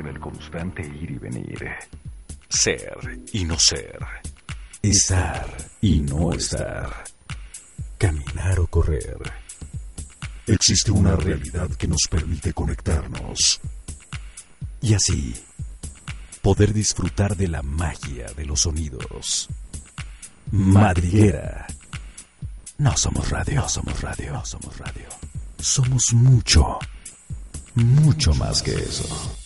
en el constante ir y venir. Ser y no ser. Estar y no estar. Caminar o correr. Existe una realidad que nos permite conectarnos. Y así, poder disfrutar de la magia de los sonidos. Madriguera. No somos radio, no somos radio, no somos radio. Somos mucho, mucho más que eso.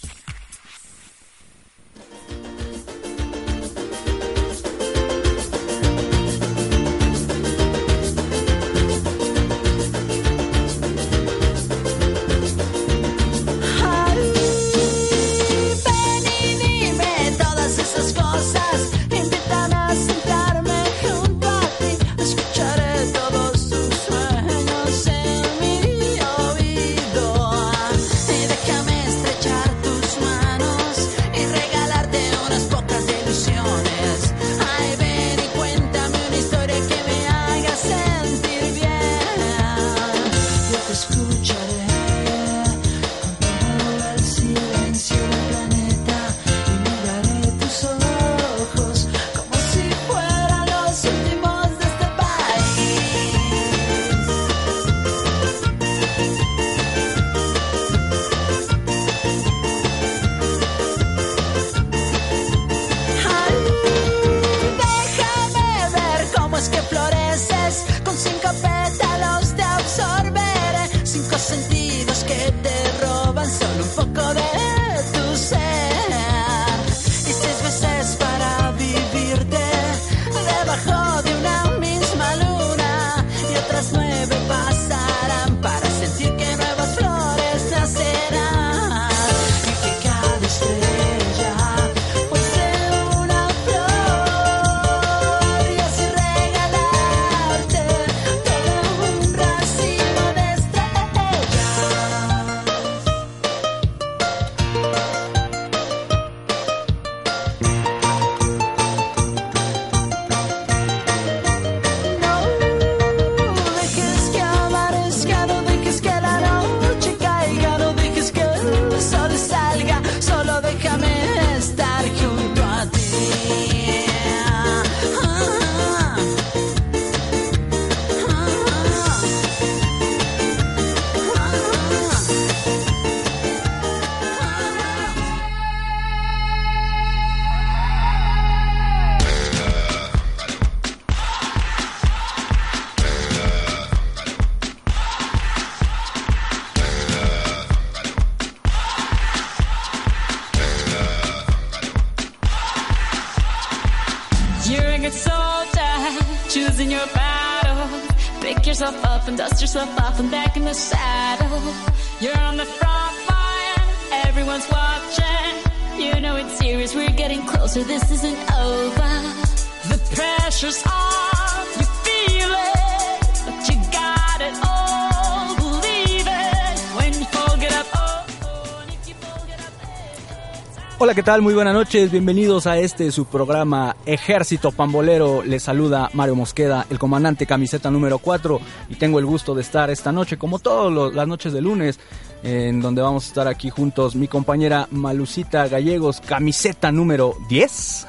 ¿Qué tal? Muy buenas noches, bienvenidos a este su programa Ejército Pambolero. Les saluda Mario Mosqueda, el comandante camiseta número 4 y tengo el gusto de estar esta noche, como todas las noches de lunes, en donde vamos a estar aquí juntos mi compañera Malucita Gallegos, camiseta número 10.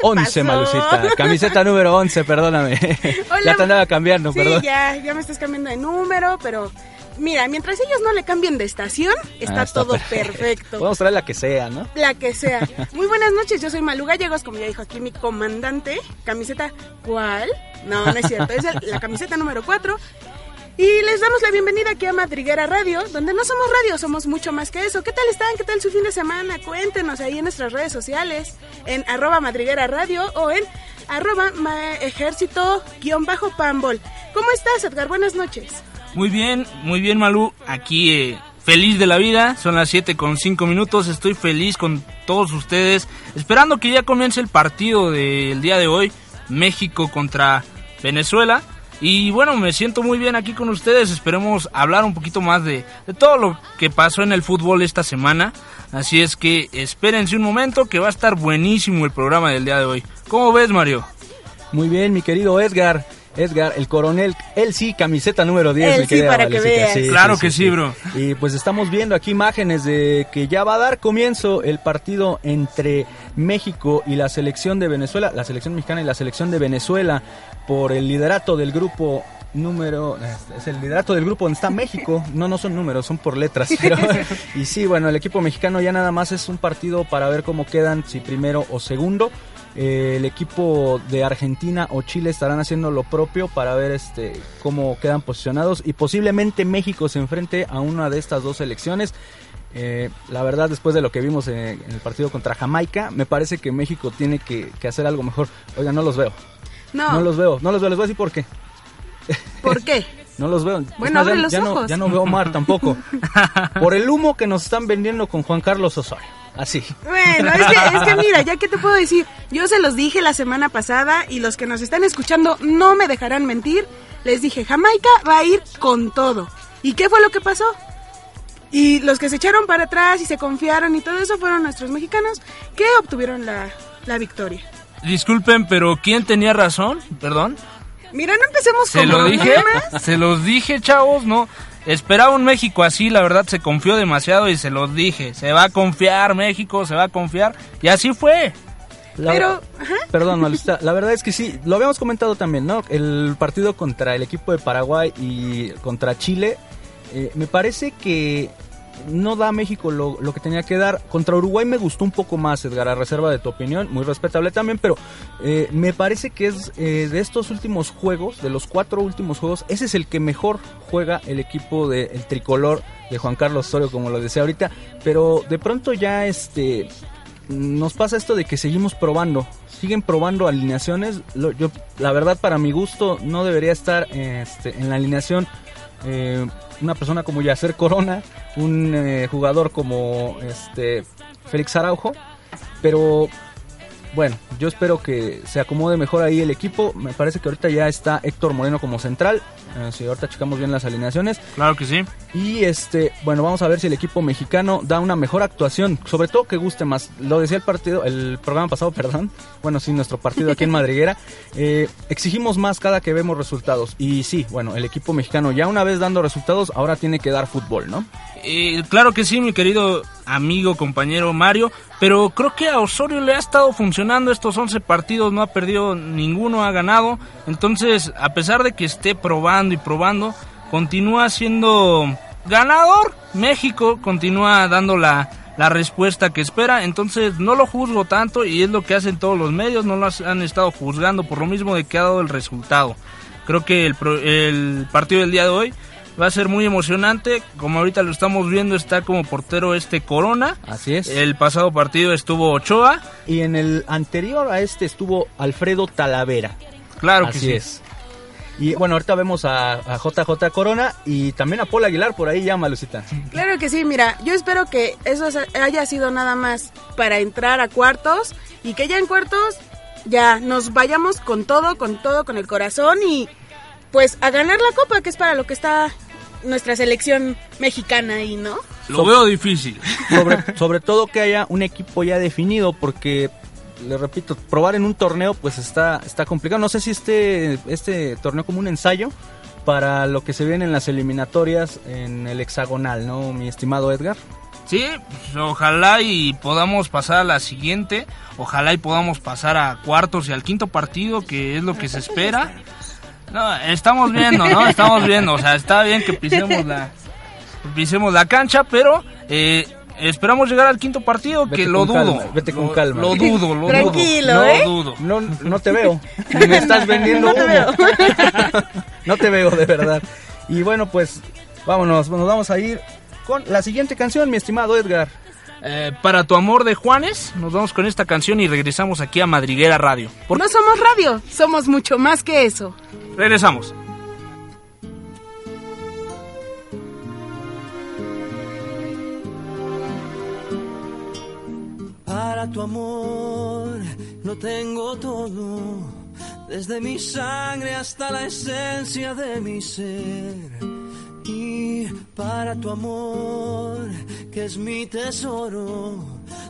11, Malucita. Camiseta número 11, perdóname. ya te andaba cambiando, sí, perdón. ya, ya me estás cambiando de número, pero mira, mientras ellos no le cambien de estación, está, ah, todo perfecto. Podemos traer la que sea, ¿no? La que sea. Muy buenas noches, yo soy Malu Gallegos, como ya dijo aquí mi comandante. Camiseta, ¿cuál? No, no es cierto, es la camiseta número 4. Y les damos la bienvenida aquí a Madriguera Radio, donde no somos radio, somos mucho más que eso. ¿Qué tal están? ¿Qué tal su fin de semana? Cuéntenos ahí en nuestras redes sociales, en arroba Madriguera Radio o en arroba ejército-pambol. ¿Cómo estás, Edgar? Buenas noches. Muy bien, muy bien Malú, aquí eh, feliz de la vida, son las 7 con 5 minutos, estoy feliz con todos ustedes, esperando que ya comience el partido del día de hoy, México contra Venezuela. Y bueno, me siento muy bien aquí con ustedes, esperemos hablar un poquito más de, de todo lo que pasó en el fútbol esta semana. Así es que espérense un momento que va a estar buenísimo el programa del día de hoy. ¿Cómo ves Mario? Muy bien, mi querido Edgar. Edgar, el coronel, él sí, camiseta número 10. Él mi sí, querida para que Valecita. veas. Claro que sí, bro. Y pues estamos viendo aquí imágenes de que ya va a dar comienzo el partido entre México y la selección de Venezuela, la selección mexicana y la selección de Venezuela por el liderato del grupo número es el liderato del grupo donde está México no no son números son por letras pero- y sí bueno el equipo mexicano ya nada más es un partido para ver cómo quedan si primero o segundo Eh, el equipo de Argentina o Chile estarán haciendo lo propio para ver este cómo quedan posicionados y posiblemente México se enfrente a una de estas dos selecciones eh, la verdad, después de lo que vimos en, en el partido contra Jamaica, me parece que México tiene que, que hacer algo mejor. Oiga, no los veo. No, No los veo, no los veo. Les voy a decir por qué. ¿por qué? No los veo. Bueno, abre ya, los ya no, ojos. ya no veo Mar tampoco. Por el humo que nos están vendiendo con Juan Carlos Osorio. Así. Bueno, es que, es que mira, ya que te puedo decir, yo se los dije la semana pasada y los que nos están escuchando no me dejarán mentir. Les dije, Jamaica va a ir con todo. ¿Y qué fue lo que pasó? Y los que se echaron para atrás y se confiaron y todo eso fueron nuestros mexicanos que obtuvieron la, la victoria. Disculpen, pero ¿quién tenía razón? Perdón. Mira, no empecemos Se con lo dije, problemas. se los dije, chavos, no. Esperaba un México así, la verdad se confió demasiado y se los dije. Se va a confiar México, se va a confiar. Y así fue. La- Pero, ajá. Perdón, Malucita, la verdad es que sí, lo habíamos comentado también, ¿no? El partido contra el equipo de Paraguay y contra Chile, eh, me parece que no da a México lo, lo que tenía que dar. Contra Uruguay me gustó un poco más, Edgar, a reserva de tu opinión, muy respetable también, pero eh, me parece que es eh, de estos últimos juegos, de los cuatro últimos juegos, ese es el que mejor juega el equipo del tricolor de Juan Carlos Osorio, como lo decía ahorita, pero de pronto ya este nos pasa esto de que seguimos probando, siguen probando alineaciones. Yo, la verdad, para mi gusto, no debería estar este, en la alineación eh, una persona como Yacer Corona, un eh, jugador como este Félix Araujo, pero bueno, yo espero que se acomode mejor ahí el equipo. Me parece que ahorita ya está Héctor Moreno como central. Eh, si ahorita checamos bien las alineaciones. Claro que sí. Y este, bueno, vamos a ver si el equipo mexicano da una mejor actuación, sobre todo que guste más. Lo decía el partido, el programa pasado, perdón. Bueno, sí, nuestro partido aquí en Madriguera. Eh, exigimos más cada que vemos resultados. Y sí, bueno, el equipo mexicano ya una vez dando resultados, ahora tiene que dar fútbol, ¿no? Eh, claro que sí, mi querido amigo, compañero Mario, pero creo que a Osorio le ha estado funcionando estos 11 partidos, no ha perdido ninguno, ha ganado. Entonces, a pesar de que esté probando y probando, continúa siendo ganador. México continúa dando la, la respuesta que espera, entonces no lo juzgo tanto y es lo que hacen todos los medios, no lo han estado juzgando por lo mismo de que ha dado el resultado. Creo que el, el partido del día de hoy va a ser muy emocionante. Como ahorita lo estamos viendo, está como portero este Corona. Así es. El pasado partido estuvo Ochoa. Y en el anterior a este estuvo Alfredo Talavera. Claro que Así sí. es. Y bueno, ahorita vemos a, a JJ Corona y también a Paul Aguilar por ahí llama Lucita. Claro que sí, mira, yo espero que eso haya sido nada más para entrar a cuartos y que ya en cuartos ya nos vayamos con todo, con todo, con el corazón y pues a ganar la copa, que es para lo que está nuestra selección mexicana ahí, ¿no? Lo veo difícil. sobre, sobre todo que haya un equipo ya definido, porque, le repito, probar en un torneo pues está, está complicado. No sé si este, este torneo como un ensayo para lo que se viene en las eliminatorias en el hexagonal, ¿no, mi estimado Edgar? Sí, pues, ojalá y podamos pasar a la siguiente. Ojalá y podamos pasar a cuartos y al quinto partido, que es lo que se espera. No, estamos viendo, ¿no? Estamos viendo. O sea, está bien que pisemos la, pisemos la cancha, pero eh, esperamos llegar al quinto partido, Vete que lo dudo. calma, vete con calma. Lo dudo, lo Tranquilo, dudo. ¿eh? Lo dudo. No, no te veo. Ni me estás vendiendo No te humo. veo. no te veo, de verdad. Y bueno, pues vámonos, nos vamos a ir con la siguiente canción, mi estimado Edgar. Eh, para tu amor de Juanes, nos vamos con esta canción y regresamos aquí a Madriguera Radio. Por- No somos radio, somos mucho más que eso. Regresamos. Para tu amor lo tengo todo, desde mi sangre hasta la esencia de mi ser. Y para tu amor que es mi tesoro.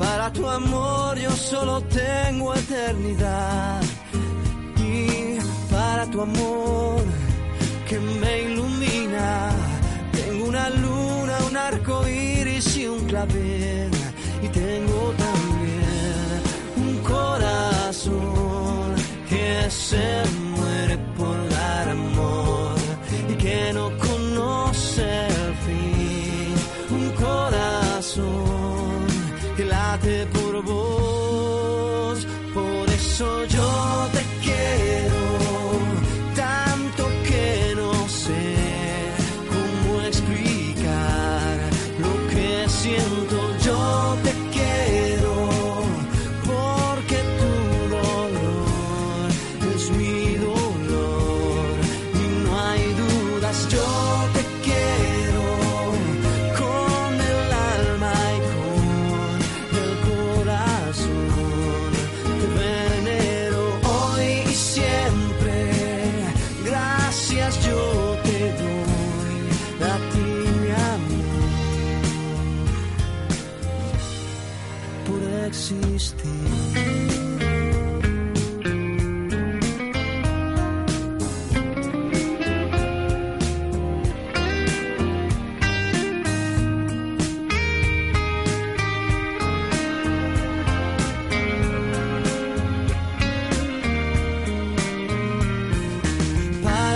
Para tu amor yo solo tengo eternidad. Y para tu amor que me ilumina, tengo una luna, un arco iris y un clavel. Y tengo también un corazón que se muere por dar amor y que no conoce Para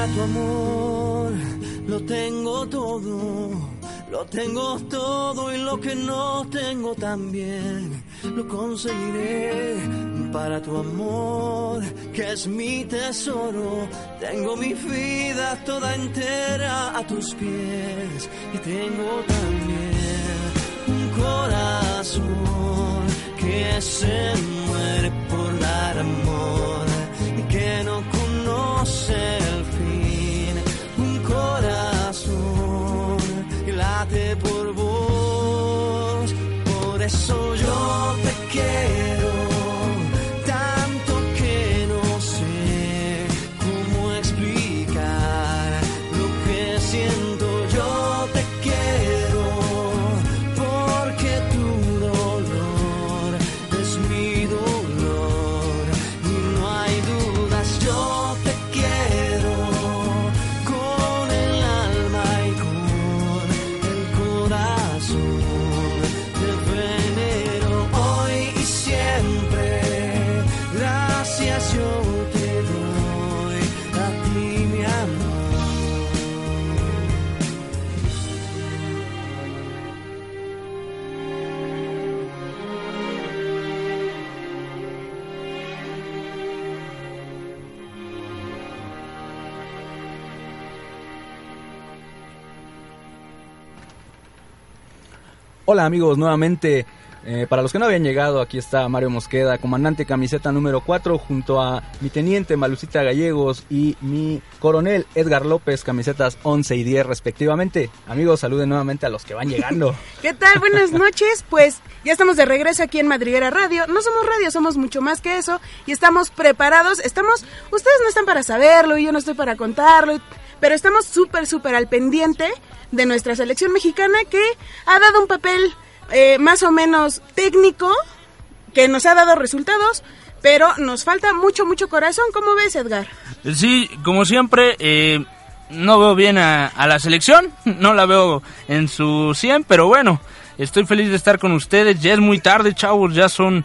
tu amor lo tengo todo, lo tengo todo y lo que no tengo también lo conseguiré. Para tu amor, que es mi tesoro, tengo mi vida toda entera a tus pies y tengo también un corazón que se muere por dar amor y que no conoce el fin. Un corazón que late por vos. Por eso Hola amigos, nuevamente. eh, para los que no habían llegado, aquí está Mario Mosqueda, comandante camiseta número 4, junto a mi teniente Malucita Gallegos y mi coronel Edgar López, camisetas 11 y 10 respectivamente. Amigos, saluden nuevamente a los que van llegando. ¿Qué tal? Buenas noches. Pues ya estamos de regreso aquí en Madriguera Radio. No somos radio, somos mucho más que eso. Y estamos preparados. Estamos. Ustedes no están para saberlo y yo no estoy para contarlo. Pero estamos súper, súper al pendiente de nuestra selección mexicana que ha dado un papel eh, más o menos técnico, que nos ha dado resultados. Pero nos falta mucho, mucho corazón. ¿Cómo ves, Edgar? Sí, como siempre, eh, no veo bien a, la selección, no la veo en su 100, pero bueno, estoy feliz de estar con ustedes. Ya es muy tarde, chavos, ya son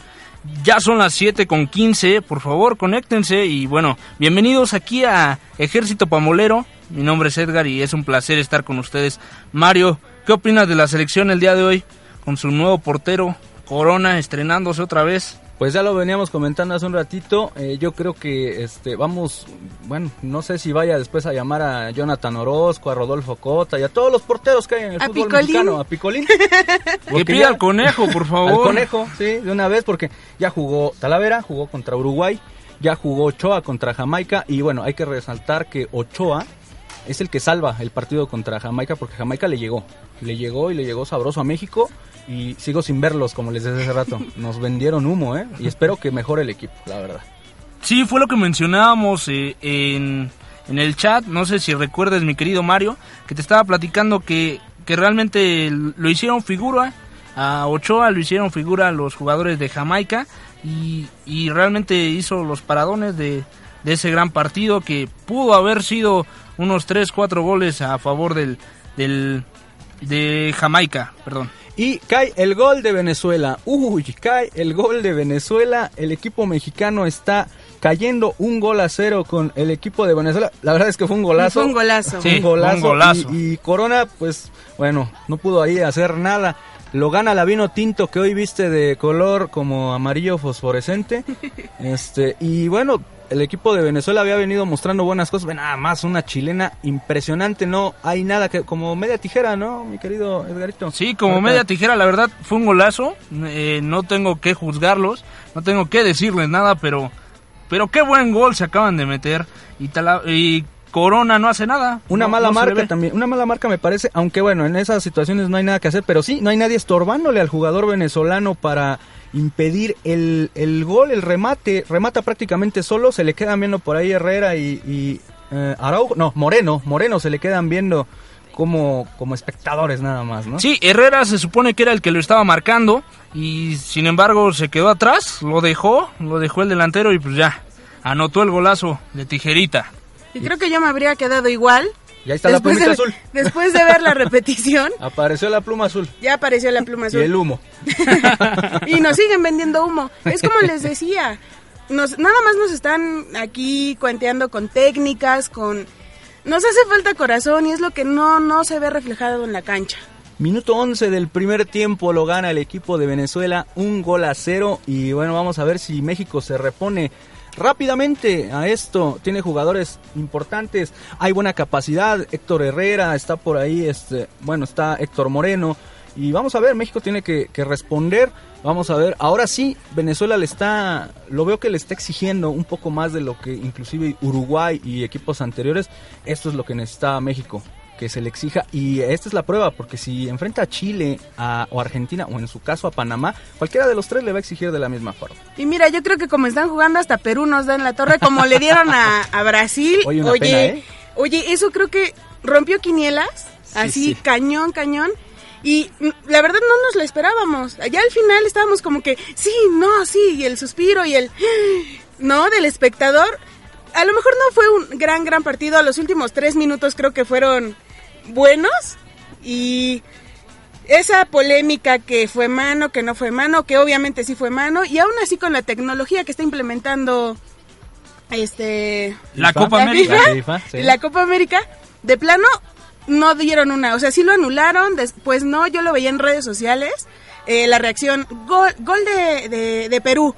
ya son las 7 con 15, por favor, conéctense y bueno, bienvenidos aquí a Ejército Pamolero. Mi nombre es Edgar y es un placer estar con ustedes. Mario, ¿qué opinas de la selección el día de hoy con su nuevo portero Corona estrenándose otra vez? Pues ya lo veníamos comentando hace un ratito. eh, yo creo que este vamos, bueno, no sé si vaya después a llamar a Jonathan Orozco, a Rodolfo Cota y a todos los porteros que hay en el A fútbol Picolín. mexicano, a Picolín. Que pida ya- al conejo, por favor. Al conejo, sí, de una vez, porque ya jugó Talavera, jugó contra Uruguay, ya jugó Ochoa contra Jamaica, y bueno, hay que resaltar que Ochoa es el que salva el partido contra Jamaica, porque Jamaica le llegó, le llegó y le llegó sabroso a México, y sigo sin verlos, como les decía hace rato. Nos vendieron humo, ¿eh? Y espero que mejore el equipo, la verdad. Sí, fue lo que mencionábamos eh, en, en el chat. No sé si recuerdas, mi querido Mario, que te estaba platicando que, que realmente lo hicieron figura. A Ochoa lo hicieron figura los jugadores de Jamaica. Y, y realmente hizo los paradones de, de ese gran partido que pudo haber sido unos 3, 4 goles a favor del, del de Jamaica. Perdón. Y cae el gol de Venezuela. Uy, cae el gol de Venezuela. El equipo mexicano está cayendo un gol a cero con el equipo de Venezuela. La verdad es que fue un golazo. Fue un golazo. Sí. un golazo. un golazo. Y, y Corona, pues, bueno, no pudo ahí hacer nada. Lo gana la vino tinto que hoy viste de color como amarillo fosforescente. Este, y bueno, el equipo de Venezuela había venido mostrando buenas cosas. Nada más una chilena impresionante. No hay nada que, como media tijera, ¿no, mi querido Edgarito? Sí, como Ahorita- media tijera, la verdad fue un golazo. Eh, no tengo que juzgarlos, no tengo que decirles nada, pero pero qué buen gol se acaban de meter y, Tala- y Corona no hace nada. Una No- mala no marca también, una mala marca me parece, aunque bueno, en esas situaciones no hay nada que hacer, pero sí, no hay nadie estorbándole al jugador venezolano para impedir el, el gol, el remate, remata prácticamente solo, se le quedan viendo por ahí Herrera y, y, eh, Araujo, no, Moreno, Moreno se le quedan viendo como, como espectadores nada más, ¿no? Sí, Herrera se supone que era el que lo estaba marcando y sin embargo se quedó atrás, lo dejó, lo dejó el delantero y pues ya, anotó el golazo de tijerita. Y creo que yo me habría quedado igual. Y ahí está la plumita de, azul. Después de ver la repetición, Apareció la pluma azul ya apareció la pluma y azul. el humo. y nos siguen vendiendo humo. Es como les decía, nos, nada más nos están aquí cuenteando con técnicas, con... Nos hace falta corazón y es lo que no, no se ve reflejado en la cancha. Minuto 11 del primer tiempo lo gana el equipo de Venezuela, un gol a cero. Y bueno, vamos a ver si México se repone rápidamente a esto. Tiene jugadores importantes, hay buena capacidad. Héctor Herrera está por ahí, este, bueno, está Héctor Moreno. Y vamos a ver, México tiene que, que responder. Vamos a ver, ahora sí, Venezuela le está, lo veo que le está exigiendo un poco más de lo que inclusive Uruguay y equipos anteriores. Esto es lo que necesita México que se le exija y esta es la prueba porque si enfrenta a Chile a- o Argentina o en su caso a Panamá cualquiera de los tres le va a exigir de la misma forma Y mira, yo creo que como están jugando hasta Perú nos dan la torre, como le dieron a, a Brasil. Oye, una oye, pena, ¿eh? oye, eso creo que rompió quinielas, así sí. cañón, cañón. Y la verdad no nos lo esperábamos. Allá al final estábamos como que, sí, no, sí, y el suspiro y el, no, del espectador. A lo mejor no fue un gran, gran partido. Los últimos tres minutos creo que fueron buenos. Y esa polémica que fue mano, que no fue mano, que obviamente sí fue mano, y aún así con la tecnología que está implementando este La FIFA. Copa la América. FIFA, La FIFA, sí. la Copa América, de plano no dieron una, o sea, sí lo anularon, después no, yo lo veía en redes sociales, eh, la reacción, gol, gol de, de, de Perú.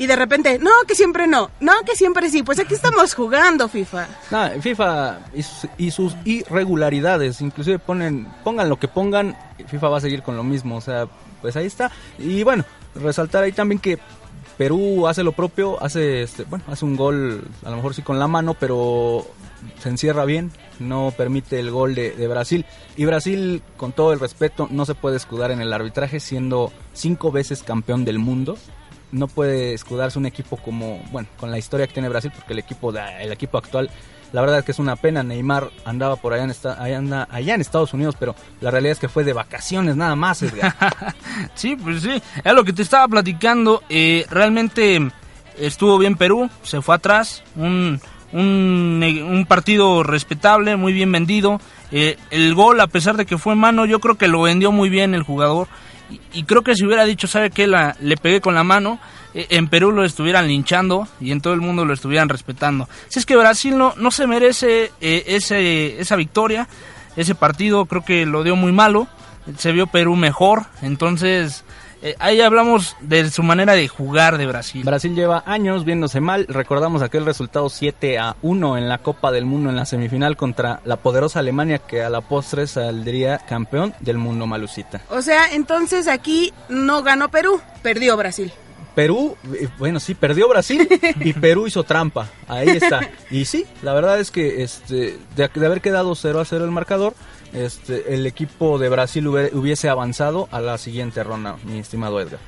Y de repente, no, que siempre no, no, que siempre sí. Pues aquí estamos jugando, FIFA. No, FIFA y sus, y sus irregularidades inclusive ponen pongan lo que pongan FIFA va a seguir con lo mismo o sea pues ahí está y bueno resaltar ahí también que Perú hace lo propio hace este, bueno hace un gol a lo mejor sí con la mano pero se encierra bien no permite el gol de Brasil y Brasil con todo el respeto no se puede escudar en el arbitraje siendo cinco veces campeón del mundo no puede escudarse un equipo como, bueno, con la historia que tiene Brasil, porque el equipo, el equipo actual, la verdad es que es una pena. Neymar andaba por allá en, en Estados Unidos, pero la realidad es que fue de vacaciones nada más. Sí, pues sí, es lo que te estaba platicando. eh, realmente estuvo bien Perú, se fue atrás, un, un, un partido respetable, muy bien vendido. eh, el gol, a pesar de que fue mano, yo creo que lo vendió muy bien el jugador. Y, creo que si hubiera dicho, ¿sabe qué? La, le pegué con la mano, eh, en Perú lo estuvieran linchando y en todo el mundo lo estuvieran respetando. Si es que Brasil no, no se merece eh, ese, esa victoria, ese partido creo que lo dio muy malo se vio Perú mejor, entonces eh, ahí hablamos de su manera de jugar de Brasil. Brasil lleva años viéndose mal. Recordamos aquel resultado 7 a 1 en la Copa del Mundo en la semifinal contra la poderosa Alemania que a la postre saldría campeón del mundo malucita. O sea, entonces aquí no ganó Perú, perdió Brasil. Perú, eh, bueno, sí, perdió Brasil y Perú hizo trampa. Ahí está. Y sí, la verdad es que este, de, de haber quedado 0 a 0 el marcador, este, el equipo de Brasil hubie- hubiese avanzado a la siguiente ronda, mi estimado Edgar.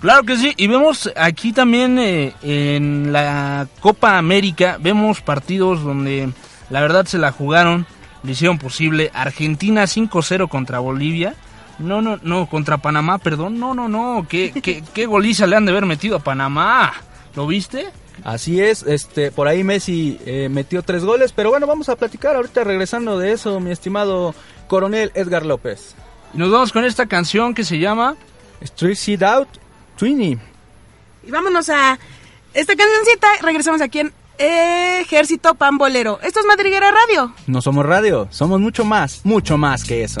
Claro que sí, y vemos aquí también eh, en la Copa América, vemos partidos donde la verdad se la jugaron, le hicieron posible. Argentina 5-0 contra Bolivia. No, no, no, contra Panamá, perdón. No, no, no, qué, qué, qué goliza le han de haber metido a Panamá. ¿Lo viste? Así es, este, por ahí Messi eh, metió tres goles, pero bueno, vamos a platicar ahorita regresando de eso, mi estimado coronel Edgar López. Y nos vamos con esta canción que se llama Street Seed Out, Twinny. Y vámonos a esta cancioncita. Regresamos aquí en Ejército Pambolero. Esto es Madriguera Radio. No somos radio, somos mucho más, mucho más que eso.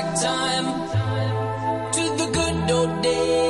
back time. To the good old days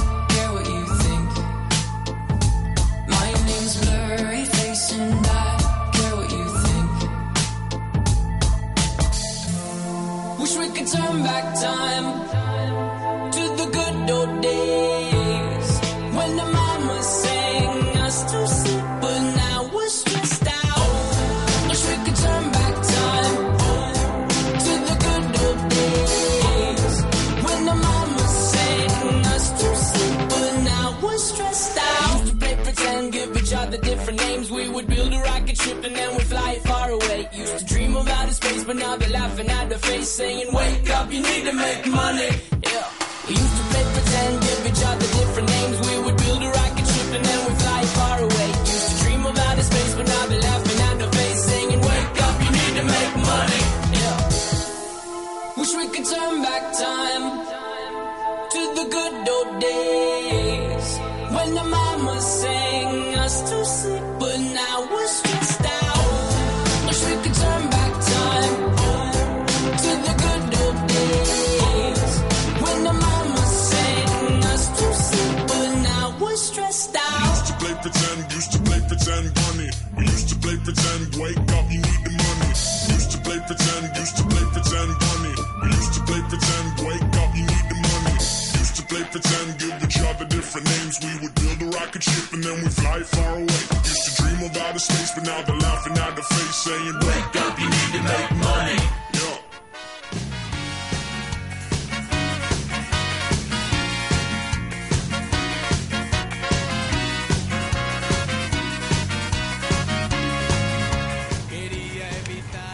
turn back time but now they're laughing at the face, saying, Wake up, you need to make money.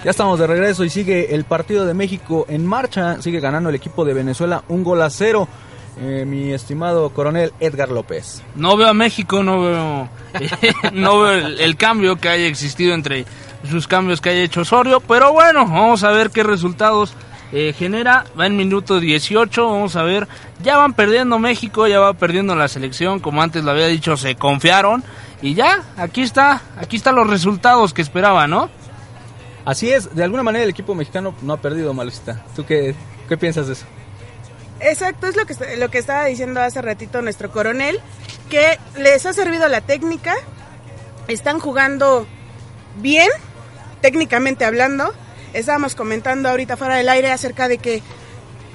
Ya estamos de regreso y sigue el partido de México en marcha. Sigue ganando el equipo de Venezuela un gol a cero. Eh, mi estimado coronel Edgar López. No veo a México, no veo, no veo el, el cambio que haya existido entre sus cambios que haya hecho Osorio, pero bueno, vamos a ver qué resultados eh, genera, va en minuto 18, vamos a ver, ya van perdiendo México, ya va perdiendo la selección, como antes lo había dicho, se confiaron y ya, aquí está, aquí están los resultados que esperaba, ¿no? Así es, de alguna manera el equipo mexicano no ha perdido, Malucita. ¿Tú qué, qué piensas de eso? Exacto, es lo que, lo que estaba diciendo hace ratito nuestro coronel, que les ha servido la técnica, están jugando bien, técnicamente hablando. Estábamos comentando ahorita fuera del aire acerca de que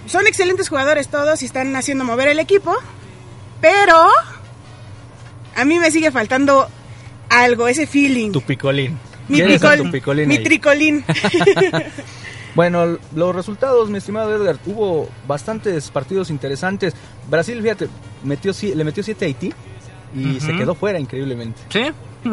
son excelentes jugadores todos y están haciendo mover el equipo, pero a mí me sigue faltando algo, ese feeling. Tu picolín. mi, ¿Quieres a tricol- tu picolín mi tricolín. Bueno, los resultados, mi estimado Edgar, hubo bastantes partidos interesantes. Brasil, fíjate, metió, le metió 7 a Haití y se quedó fuera increíblemente. Sí.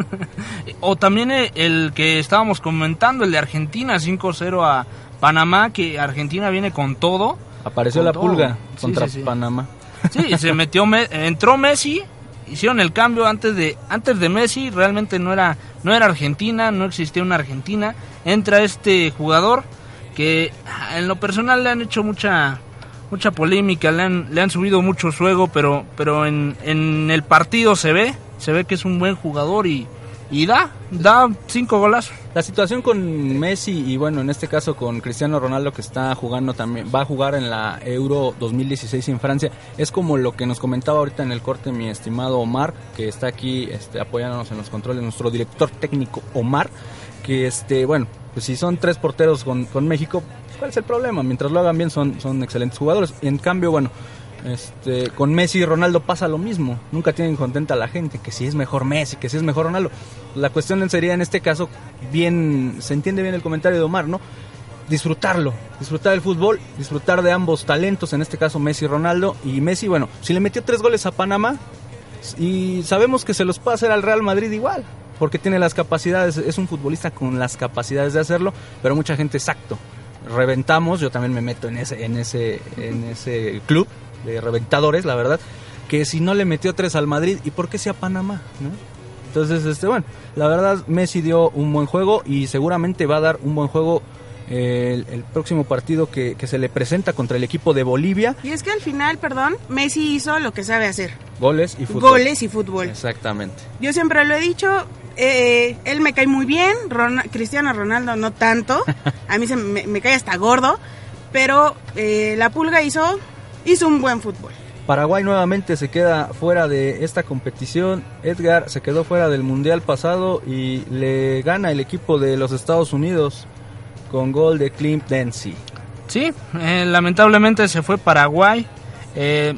o también eh, el que estábamos comentando, el de Argentina 5-0 a Panamá, que Argentina viene con todo. Apareció Con la todo. pulga Sí, contra sí, sí. Panamá. Sí, se metió, Me- entró Messi, hicieron el cambio antes de antes de Messi, realmente no era no era Argentina, no existía una Argentina. Entra este jugador que en lo personal le han hecho mucha mucha polémica, le han, le han subido mucho su ego, pero pero en, en el partido se ve, se ve que es un buen jugador y, y da, da cinco golazos. La situación con Messi y bueno, en este caso con Cristiano Ronaldo que está jugando también, va a jugar en la Euro 2016 en Francia, es como lo que nos comentaba ahorita en el corte mi estimado Omar, que está aquí este, apoyándonos en los controles, nuestro director técnico Omar, que este, bueno, pues si son tres porteros con, con México, ¿cuál es el problema? Mientras lo hagan bien son, son excelentes jugadores. En cambio, bueno, este, con Messi y Ronaldo pasa lo mismo. Nunca tienen contenta a la gente que si es mejor Messi, que si es mejor Ronaldo. La cuestión sería en este caso bien, se entiende bien el comentario de Omar, ¿no? Disfrutarlo, disfrutar del fútbol, disfrutar de ambos talentos, en este caso Messi y Ronaldo. Y Messi, bueno, si le metió tres goles a Panamá y sabemos que se los puede hacer al Real Madrid igual, porque tiene las capacidades, es un futbolista con las capacidades de hacerlo, pero mucha gente exacto. Reventamos, yo también me meto en ese, en ese, en ese club de reventadores, la verdad, que si no le metió tres al Madrid, ¿y por qué sea Panamá? ¿no? Entonces, este, bueno, la verdad Messi dio un buen juego y seguramente va a dar un buen juego el, el próximo partido que, que se le presenta contra el equipo de Bolivia, y es que al final, perdón, Messi hizo lo que sabe hacer, goles y fútbol. goles y fútbol. Exactamente. Yo siempre lo he dicho, eh, él me cae muy bien, Ron- Cristiano Ronaldo no tanto, a mí se me, me cae hasta gordo, pero eh, la Pulga hizo, hizo un buen fútbol. Paraguay nuevamente se queda fuera de esta competición. Edgar se quedó fuera del mundial pasado y le gana el equipo de los Estados Unidos con gol de Clint Dempsey. Sí, eh, lamentablemente se fue Paraguay. eh,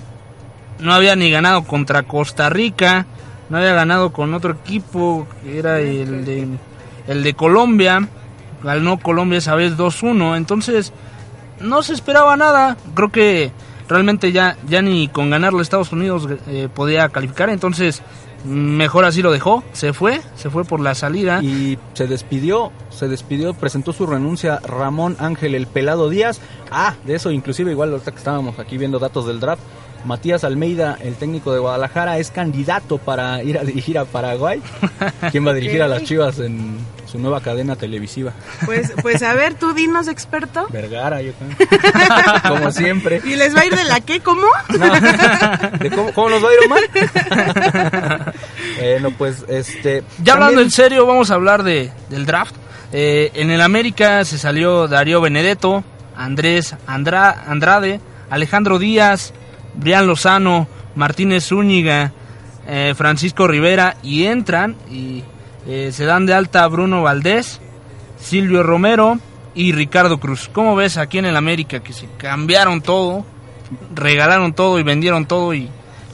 no había ni ganado contra Costa Rica. No había ganado con otro equipo que era el de, el de Colombia. Ganó Colombia esa vez 2-1. Entonces no se esperaba nada. Creo que realmente ya, ya ni con ganarle Estados Unidos eh, podía calificar. Entonces mejor así lo dejó. Se fue, se fue por la salida. Y se despidió, se despidió, presentó su renuncia Ramón Ángel el Pelado Díaz. Ah, de eso inclusive igual ahorita que estábamos aquí viendo datos del draft. Matías Almeida, el técnico de Guadalajara, es candidato para ir a dirigir a Paraguay. ¿Quién va a dirigir a las. Chivas en su nueva cadena televisiva? Pues, pues a ver, tú dinos experto. Vergara, yo creo. Como siempre. ¿Y les va a ir de la qué? ¿Cómo? ¿De cómo, cómo nos va a ir Omar? bueno, pues este. Ya hablando también- en serio, vamos a hablar de, del draft. Eh, en el América se salió Darío Benedetto, Andrés Andra- Andrade, Alejandro Díaz, Brian Lozano, Martínez Zúñiga, eh, Francisco Rivera y entran y eh, se dan de alta Bruno Valdés, Silvio Romero y Ricardo Cruz. ¿Cómo ves aquí en el América que se cambiaron todo, regalaron todo y vendieron todo y,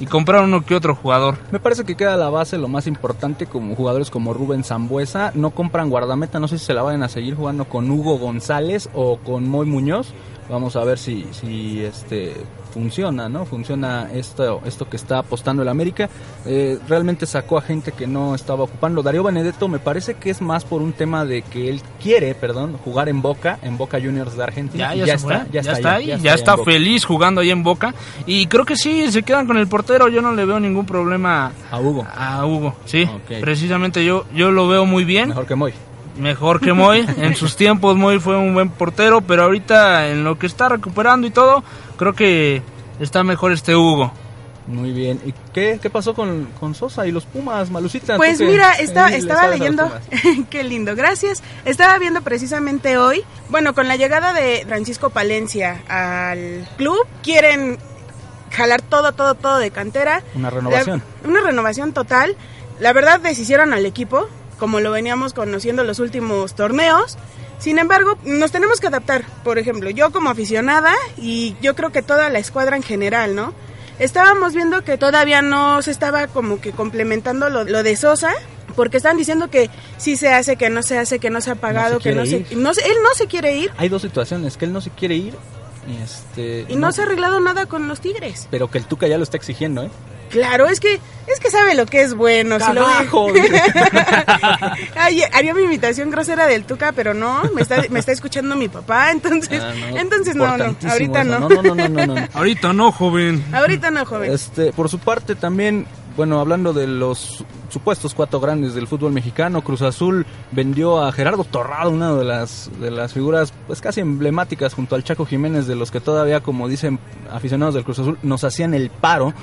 compraron uno que otro jugador? Me parece que queda la base lo más importante como jugadores como Rubén Zambuesa. No compran guardameta, no sé si se la vayan a seguir jugando con Hugo González o con Moy Muñoz. Vamos a ver si, si este funciona, ¿no? Funciona esto, esto que está apostando el América. Eh, realmente sacó a gente que no estaba ocupando. Darío Benedetto me parece que es más por un tema de que él quiere, perdón, jugar en Boca, en Boca Juniors de Argentina. Ya, ya, fue, ya, está, ahí, ya, está, feliz jugando ahí en Boca. Y creo que sí, se quedan con el portero. Yo no le veo ningún problema A Hugo, a Hugo. Sí, precisamente yo, yo lo veo muy bien. mejor que Moy. Mejor que Moy. En sus tiempos Moy fue un buen portero, pero ahorita en lo que está recuperando y todo, creo que está mejor este Hugo. Muy bien. ¿Y qué, qué pasó con, con Sosa y los Pumas, Malucita? ¿Tú Pues mira, eh, le estaba leyendo, qué lindo, gracias. Estaba viendo precisamente hoy, bueno, con la llegada de Francisco Palencia al club, quieren jalar todo, todo, todo de cantera. Una renovación. La- una renovación total. La verdad deshicieron al equipo, como lo veníamos conociendo los últimos torneos. Sin embargo, nos tenemos que adaptar. Por ejemplo, yo como aficionada y yo creo que toda la escuadra en general, ¿no? Estábamos viendo que todavía no se estaba como que complementando lo, lo de Sosa, porque están diciendo que sí se hace, que no se hace, que no se ha pagado, que no se, no se- él no se quiere ir Hay dos situaciones, que él no se quiere ir y, este, y no se ha arreglado nada con los Tigres. pero que el Tuca ya lo está exigiendo, ¿eh? Claro, es que es que sabe lo que es bueno. Si lo Carajo. Ay, haría mi imitación grosera del Tuca, pero no, me está, me está escuchando mi papá, entonces, Ah, no, entonces no, no, ahorita. No, no, no, no, no, no. Ahorita no, joven. Ahorita no, joven. Este, por su parte también, bueno, hablando de los supuestos cuatro grandes del fútbol mexicano, Cruz Azul vendió a Gerardo Torrado, una de las de las figuras pues casi emblemáticas junto al Chaco Jiménez de los que todavía como dicen aficionados del Cruz Azul nos hacían el paro.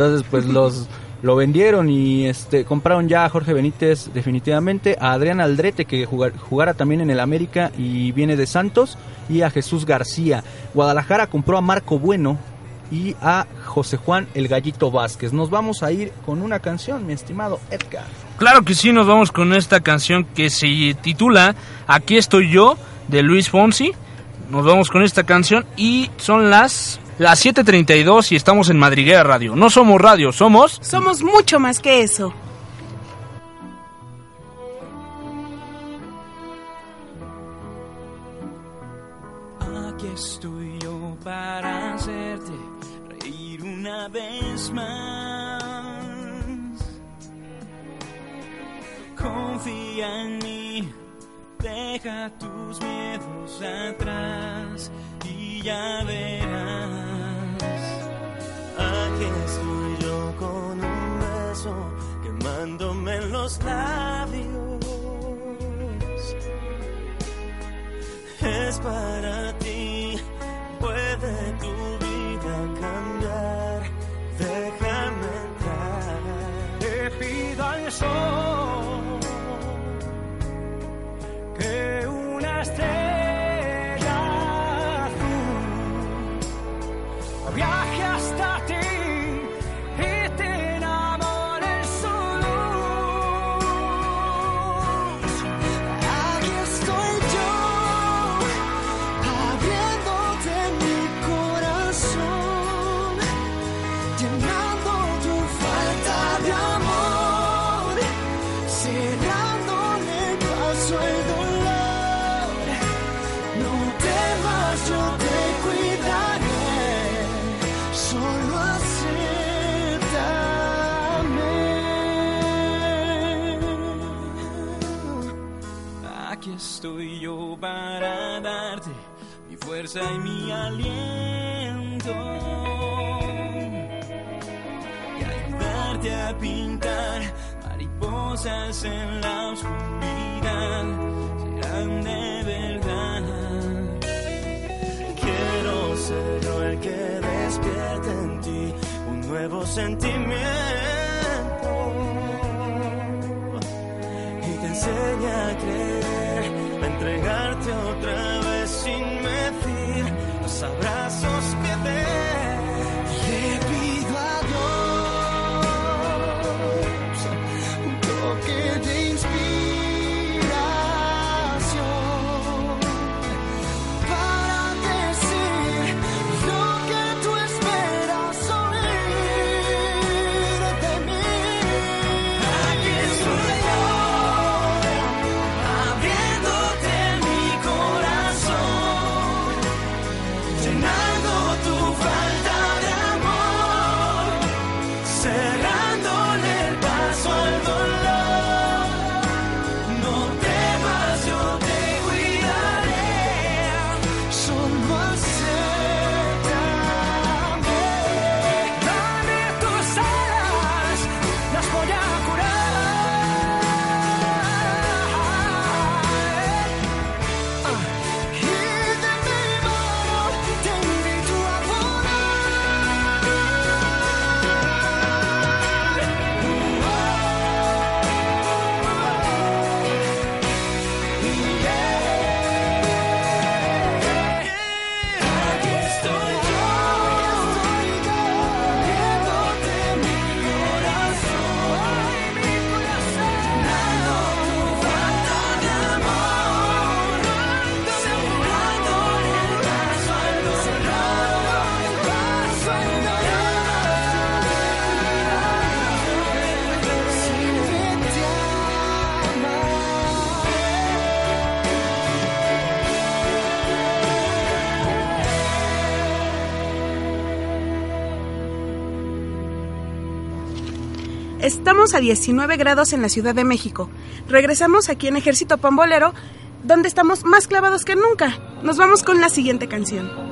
Entonces, pues los lo vendieron y este compraron ya a Jorge Benítez definitivamente, a Adrián Aldrete que jugar- jugara también en el América y viene de Santos y a Jesús García. Guadalajara compró a Marco Bueno y a José Juan el Gallito Vázquez. Nos vamos a ir con una canción, mi estimado Edgar. Claro que sí, nos vamos con esta canción que se titula Aquí estoy yo, de Luis Fonsi. Nos vamos con esta canción y son las, las 7.32 y estamos en Madriguera Radio. No somos radio, somos... Somos mucho más que eso. Aquí estoy yo para hacerte reír una vez más. Confía en mí, deja tus miedos atrás y ya verás. Aquí estoy yo con un beso quemándome en los labios es para ti. Puede tu vida cambiar. Déjame entrar. Te pido al sol en la oscuridad. Serán de verdad. Quiero ser yo el que despierte en ti un nuevo sentimiento A 19 grados en la Ciudad de México. Regresamos aquí en Ejército Pambolero, donde estamos más clavados que nunca. Nos vamos con la siguiente canción.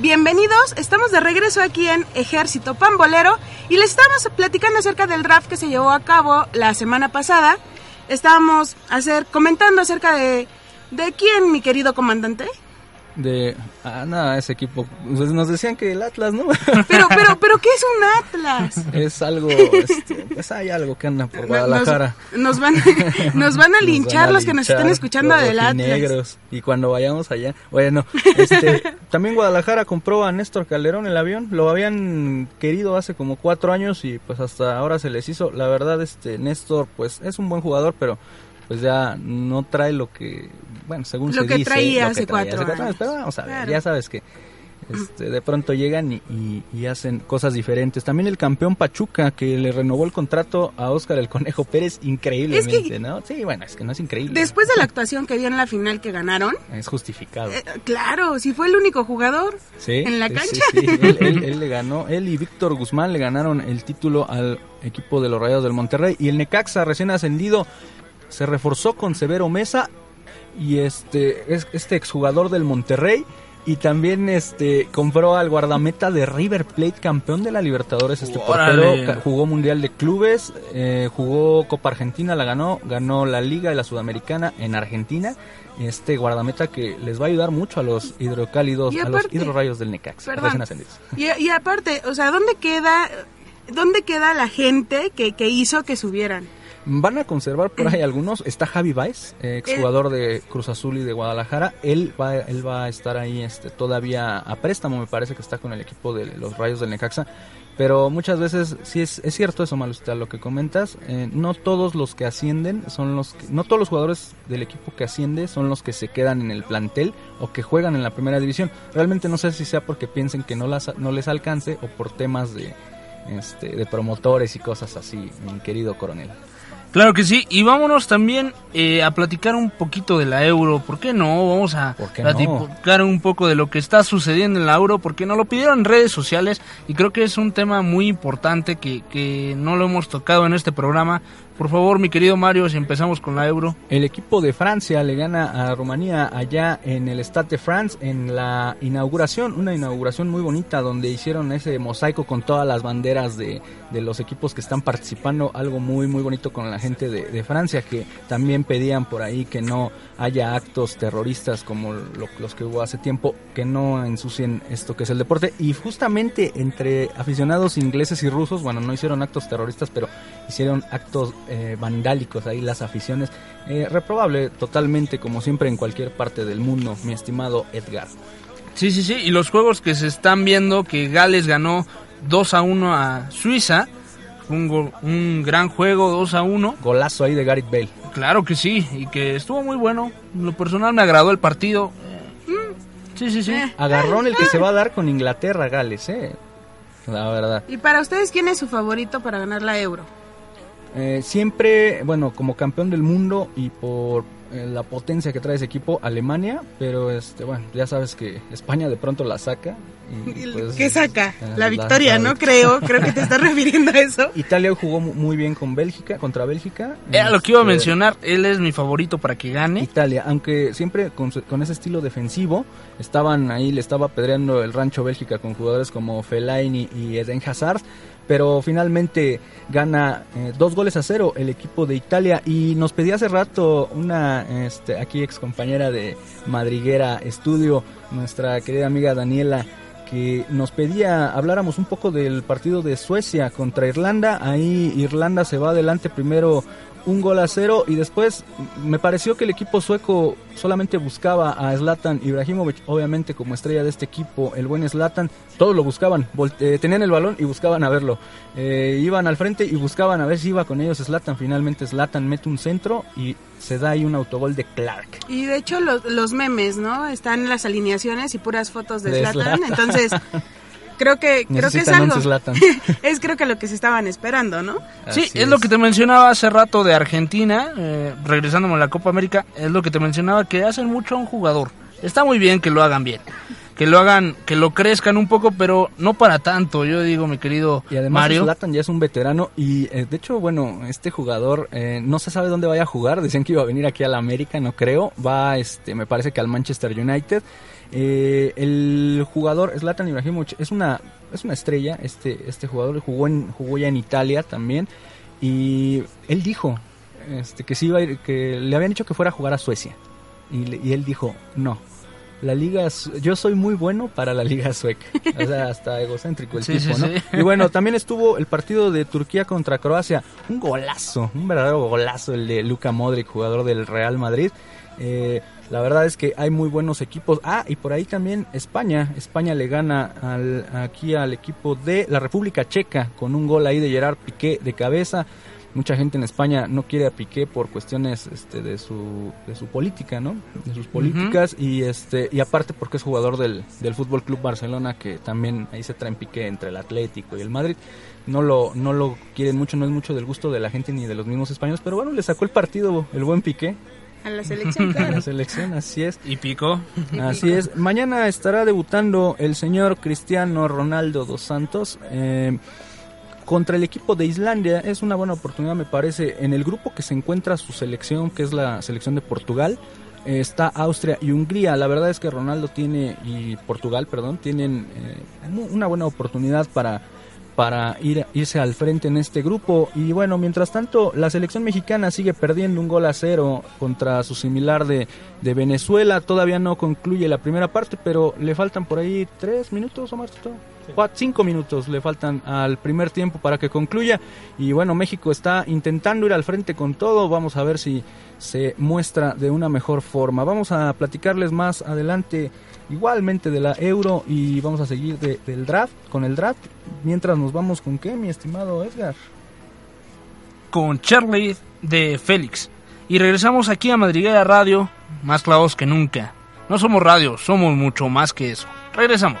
Bienvenidos, estamos de regreso aquí en Ejército Pambolero y les estamos platicando acerca del draft que se llevó a cabo la semana pasada. Estábamos hacer, comentando acerca de, de quién, mi querido comandante. De. Ah, nada, ese equipo. Pues nos decían que el Atlas, ¿no? Pero, pero, pero, ¿qué es un Atlas? es algo. Este, pues hay algo que anda por Guadalajara. Nos, nos van, nos van a linchar los que nos estén escuchando del Atlas. negros Y cuando vayamos allá. Bueno, este, también Guadalajara compró a Néstor Calderón el avión. Lo habían querido hace como cuatro años y pues hasta ahora se les hizo. La verdad, este Néstor, pues es un buen jugador, pero pues ya no trae lo que, bueno, según Lo se que dice, traía lo que hace traía cuatro años. Pero vamos a ver, Claro. ya sabes que este, de pronto llegan y, y- y hacen cosas diferentes. También el campeón Pachuca, que le renovó el contrato a Óscar el Conejo Pérez increíblemente, Es que- ¿no? Sí, bueno, es que no es increíble. Después de la actuación que dio en la final que ganaron, Es justificado. eh, claro, si fue el único jugador Sí, en la cancha. sí, sí. Él, él- él le ganó, él y Víctor Guzmán le ganaron el título al equipo de los Rayados del Monterrey. Y el Necaxa, recién ascendido, se reforzó con Severo Mesa y este, es, este exjugador del Monterrey. Y también este compró al guardameta de River Plate, campeón de la Libertadores. Este Órale. portero jugó Mundial de Clubes, eh, jugó Copa Argentina, la ganó, ganó la Liga de la Sudamericana en Argentina. Este guardameta que les va a ayudar mucho a los hidrocálidos, a los hidrorayos del Necaxa, Perdón. recién ascendidos. Y, y aparte, o sea, ¿dónde queda, dónde queda la gente que, que hizo que subieran? Van a conservar por ahí algunos. Está Javi Baez, eh, exjugador de Cruz Azul y de Guadalajara. Él va, él va a estar ahí este, todavía a préstamo, me parece que está con el equipo de los Rayos del Necaxa. Pero muchas veces, sí es, es cierto eso, Malusita, lo que comentas. eh, no todos los que ascienden son los que, no todos los jugadores del equipo que asciende son los que se quedan en el plantel o que juegan en la primera división. Realmente no sé si sea porque piensen que no, las, no les alcance o por temas de, este, de promotores y cosas así, mi querido coronel. Claro que sí, y vámonos también eh, a platicar un poquito de la euro, ¿por qué no? Vamos a platicar un poco de lo que está sucediendo en la euro, porque nos lo pidieron en redes sociales y creo que es un tema muy importante que, que no lo hemos tocado en este programa. Por favor, mi querido Mario, si empezamos con la euro. El equipo de Francia le gana a Rumanía allá en el Stade de France en la inauguración, una inauguración muy bonita donde hicieron ese mosaico con todas las banderas de, los equipos que están participando, algo muy muy bonito con la gente de, Francia que también pedían por ahí que no haya actos terroristas como lo- los que hubo hace tiempo, que no ensucien esto que es el deporte y justamente entre aficionados ingleses y rusos, bueno, no hicieron actos terroristas, pero hicieron actos eh, vandálicos ahí las aficiones. Eh, reprobable totalmente, como siempre en cualquier parte del mundo, mi estimado Edgar. Sí, sí, sí, y los juegos que se están viendo, que Gales ganó 2 a 1 a Suiza, fue un, go- un gran juego, 2 a 1. Golazo ahí de Gareth Bale. Claro que sí, y que estuvo muy bueno. En lo personal me agradó el partido. Sí, sí, sí. Eh. Agarrón el que se va a dar con Inglaterra, Gales, eh. La verdad. Y para ustedes, ¿quién es su favorito para ganar la euro? Eh, siempre, bueno, como campeón del mundo y por eh, la potencia que trae ese equipo, Alemania, pero este, bueno, ya sabes que España de pronto la saca. Pues, ¿Qué saca? eh, La victoria, la ¿no? Creo, creo que te estás refiriendo a eso. Italia jugó mu- muy bien con Bélgica, contra Bélgica. Era lo que iba a Este, mencionar, él es mi favorito para que gane. Italia, aunque siempre con, su- con ese estilo defensivo, estaban ahí, le estaba apedreando el rancho Bélgica con jugadores como Fellaini y Eden Hazard, pero finalmente gana eh, dos goles a cero el equipo de Italia y nos pedía hace rato una este, aquí ex compañera de Madriguera Estudio, nuestra querida amiga Daniela, que nos pedía habláramos un poco del partido de Suecia contra Irlanda. Ahí Irlanda se va adelante primero un gol a cero y después me pareció que el equipo sueco solamente buscaba a Zlatan Ibrahimovic, obviamente como estrella de este equipo, el buen Zlatan, todos lo buscaban, eh, tenían el balón y buscaban a verlo, Eh, iban al frente y buscaban a ver si iba con ellos Zlatan, finalmente Zlatan mete un centro y se da ahí un autogol de Clark. Y de hecho los, los memes, ¿no? Están las alineaciones y puras fotos de, De Zlatan. Zlatan. Entonces, creo que creo que es algo. 11 Zlatan. es creo que lo que se estaban esperando, ¿no? Sí, es, lo que te mencionaba hace rato de Argentina, eh, regresándome a la Copa América, es lo que te mencionaba que hacen mucho a un jugador. Está muy bien que lo hagan bien, que lo hagan, que lo crezcan un poco, pero no para tanto, yo digo, mi querido Y además Mario. Zlatan ya es un veterano y eh, de hecho, bueno, este jugador eh, no se sabe dónde vaya a jugar. Decían que iba a venir aquí a la América, no creo. Va, este, me parece que al Manchester United. Eh, el jugador Zlatan Ibrahimovic es una es una estrella. Este este jugador jugó en jugó ya en Italia también y él dijo este que sí iba a ir, que le habían dicho que fuera a jugar a Suecia y, le- y él dijo no. La liga, yo soy muy bueno para la liga sueca. O sea, hasta egocéntrico el Sí, tipo, sí, ¿no? sí. Y bueno, también estuvo el partido de Turquía contra Croacia. Un golazo, un verdadero golazo el de Luka Modric, jugador del Real Madrid. Eh, la verdad es que hay muy buenos equipos. Ah, y por ahí también España. España le gana al, aquí al equipo de la República Checa con un gol ahí de Gerard Piqué de cabeza. Mucha gente en España no quiere a Piqué por cuestiones este, de su de su política, ¿no? De sus políticas y este y aparte porque es jugador del del Fútbol Club Barcelona que también ahí se traen Piqué entre el Atlético y el Madrid. No lo no lo quieren mucho, no es mucho del gusto de la gente ni de los mismos españoles, pero bueno, le sacó el partido el buen Piqué A la selección, a claro. la selección, así es. Y Pico. Así es. Mañana estará debutando el señor Cristiano Ronaldo dos Santos eh, contra el equipo de Islandia. Es una buena oportunidad, me parece. En el grupo que se encuentra su selección, que es la selección de Portugal, está Austria y Hungría. La verdad es que Ronaldo tiene y Portugal, perdón, tienen eh, una buena oportunidad para para ir, irse al frente en este grupo. Y bueno, mientras tanto, la selección mexicana sigue perdiendo un gol a cero contra su similar de, de Venezuela. Todavía no concluye la primera parte, pero le faltan por ahí tres minutos o más. Cinco minutos le faltan al primer tiempo para que concluya. Y bueno, México está intentando ir al frente con todo. Vamos a ver si se muestra de una mejor forma. Vamos a platicarles más adelante igualmente de la Euro y vamos a seguir de- del draft, con el draft, mientras nos vamos con qué, mi estimado Edgar. con Charlie de Félix. Y regresamos aquí a Madriguera Radio, más clavos que nunca. No somos radio, somos mucho más que eso. Regresamos.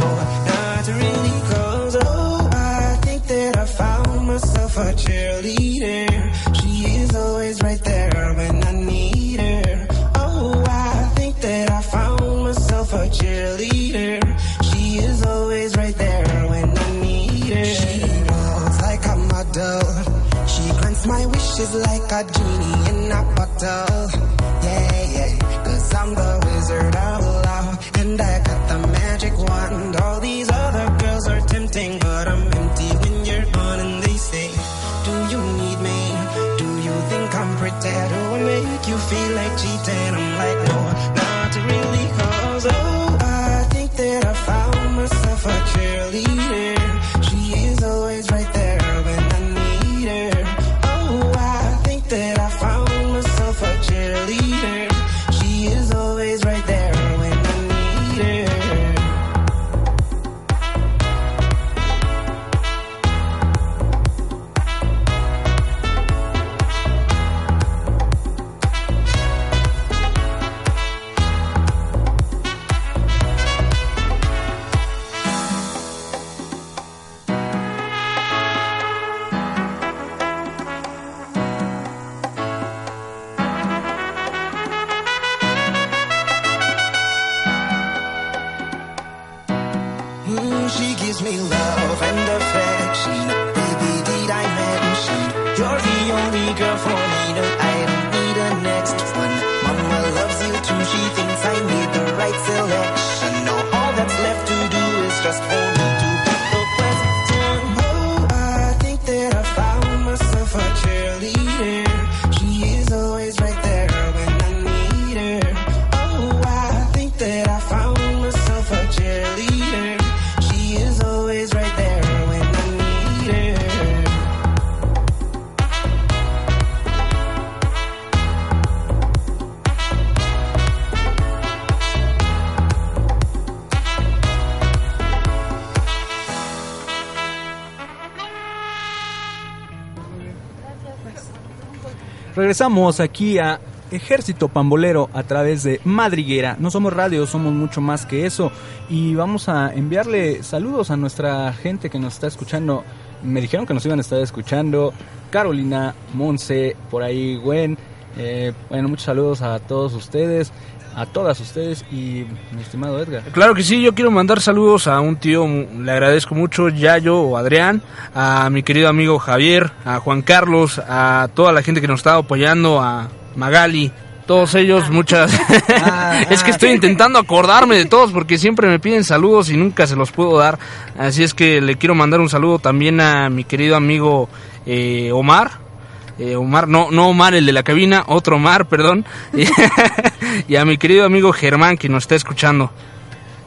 Regresamos aquí a Ejército Pambolero a través de Madriguera. No somos radio, somos mucho más que eso. Y vamos a enviarle saludos a nuestra gente que nos está escuchando. Me dijeron que nos iban a estar escuchando. Carolina, Monse, por ahí Gwen. Eh, bueno, muchos saludos a todos ustedes, a todas ustedes y mi estimado Edgar. Claro que sí, yo quiero mandar saludos a un tío, mu- le agradezco mucho, Yayo o Adrián, a mi querido amigo Javier, a Juan Carlos, a toda la gente que nos está apoyando, a Magali, Todos ellos, muchas... Ah, es que estoy intentando acordarme de todos porque siempre me piden saludos y nunca se los puedo dar. Así es que le quiero mandar un saludo también a mi querido amigo eh, Omar. Eh, Omar, no, no Omar, el de la cabina, otro Omar, perdón. y a mi querido amigo Germán que nos está escuchando.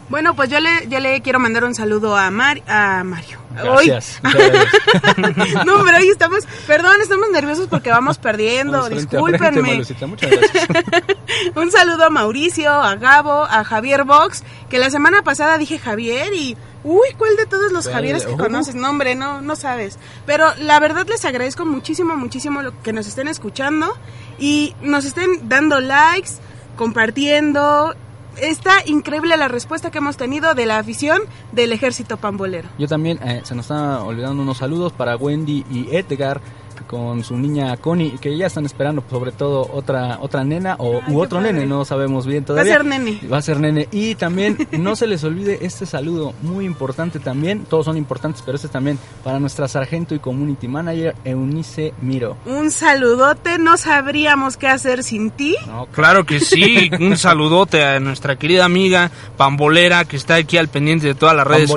Bueno, pues yo le, yo le quiero mandar un saludo a, Mar, a Mario. Gracias. No, pero hoy estamos, perdón, estamos nerviosos porque vamos perdiendo, Vamos frente, discúlpenme. Muchas gracias. Un saludo a Mauricio, a Gabo, a Javier Box, que la semana pasada dije Javier y... Uy, ¿cuál de todos los. Javieres que conoces? No, hombre, no, no sabes. Pero la verdad les agradezco muchísimo, muchísimo lo que nos estén escuchando y nos estén dando likes, compartiendo. Está increíble la respuesta que hemos tenido de la afición del ejército pambolero. Yo también, eh, se nos están olvidando unos saludos para Wendy y Edgar con su niña Connie, que ya están esperando sobre todo otra otra nena o Ay, u otro padre. nene, no sabemos bien Va a todavía. ser nene. Va a ser nene. Y también no se les olvide este saludo muy importante también, todos son importantes, pero este también para nuestra sargento y community manager Eunice Miro. Un saludote, no sabríamos qué hacer sin ti. No, Claro que sí, un saludote a nuestra querida amiga Pambolera que está aquí al pendiente de todas las redes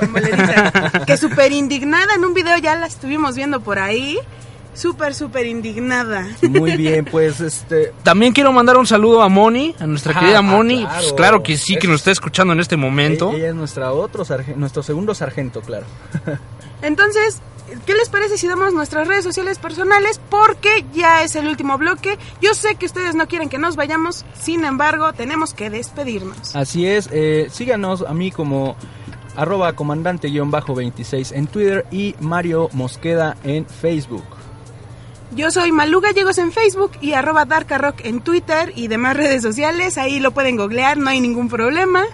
Pambolerita. sociales. Pambolerita, que súper indignada en un video, ya la estuvimos viendo por ahí. Súper, súper indignada. Muy bien, pues este También quiero mandar un saludo a Moni, a nuestra Ah, querida ah, Moni. claro. Pues claro que sí, que nos está escuchando en este momento. ella es nuestra otro nuestro segundo sargento, claro. Entonces, ¿qué les parece si damos nuestras redes sociales personales? Porque ya es el último bloque. Yo sé que ustedes no quieren que nos vayamos, sin embargo, tenemos que despedirnos. Así es, eh, síganos a mí como arroba comandante-26 en Twitter y Mario Mosqueda en Facebook. Yo soy Malu Gallegos en Facebook y arroba Darkarock en Twitter y demás redes sociales. Ahí lo pueden googlear, no hay ningún problema.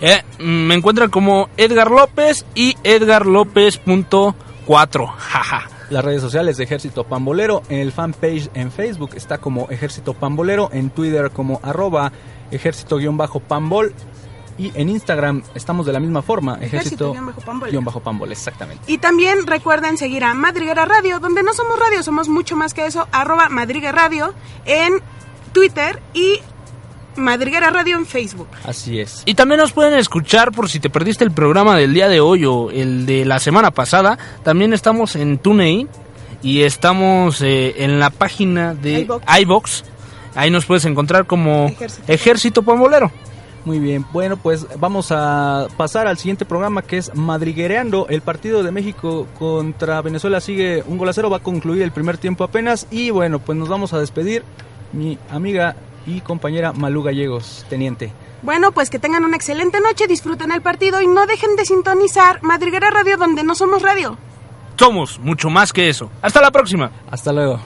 Eh, me encuentran como Edgar López y edgarlopez.4. Jaja. Las redes sociales de Ejército Pambolero, en el fanpage en Facebook está como Ejército Pambolero, en Twitter como arroba ejército-pambol y en Instagram estamos de la misma forma, Ejército-pambol. exactamente. Y también recuerden seguir a Madriguera Radio, donde no somos radio, somos mucho más que eso, arroba Madriguera Radio en Twitter y Madriguera Radio en Facebook. Así es. Y también nos pueden escuchar por si te perdiste el programa del día de hoy o el de la semana pasada. También estamos en TuneIn y estamos eh, en la página de iVoox. iVox. Ahí nos puedes encontrar como Ejército. Ejército Pambolero. Muy bien, bueno, pues vamos a pasar al siguiente programa que es Madriguereando. El partido de México contra Venezuela sigue un gol a cero, va a concluir el primer tiempo apenas. Y bueno, pues nos vamos a despedir. Mi amiga y compañera Malú Gallegos, teniente. Bueno, pues que tengan una excelente noche, disfruten el partido y no dejen de sintonizar Madriguera Radio, donde no somos radio. Somos mucho más que eso. Hasta la próxima. Hasta luego.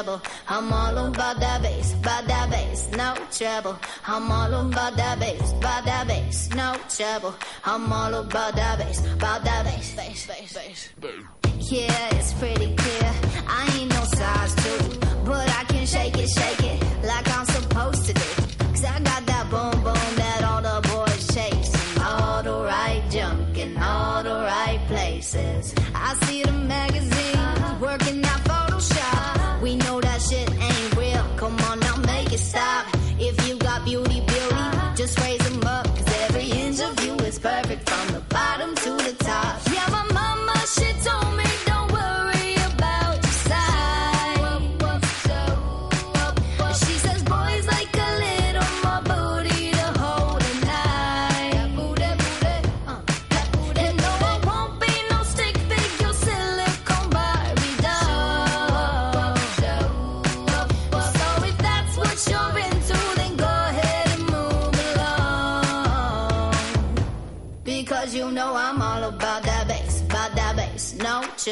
I'm all about that bass, by that bass, no trouble. I'm all about that bass, by that bass, no trouble. I'm all about that bass, by that bass, bass, bass, bass. Yeah, it's pretty clear. I ain't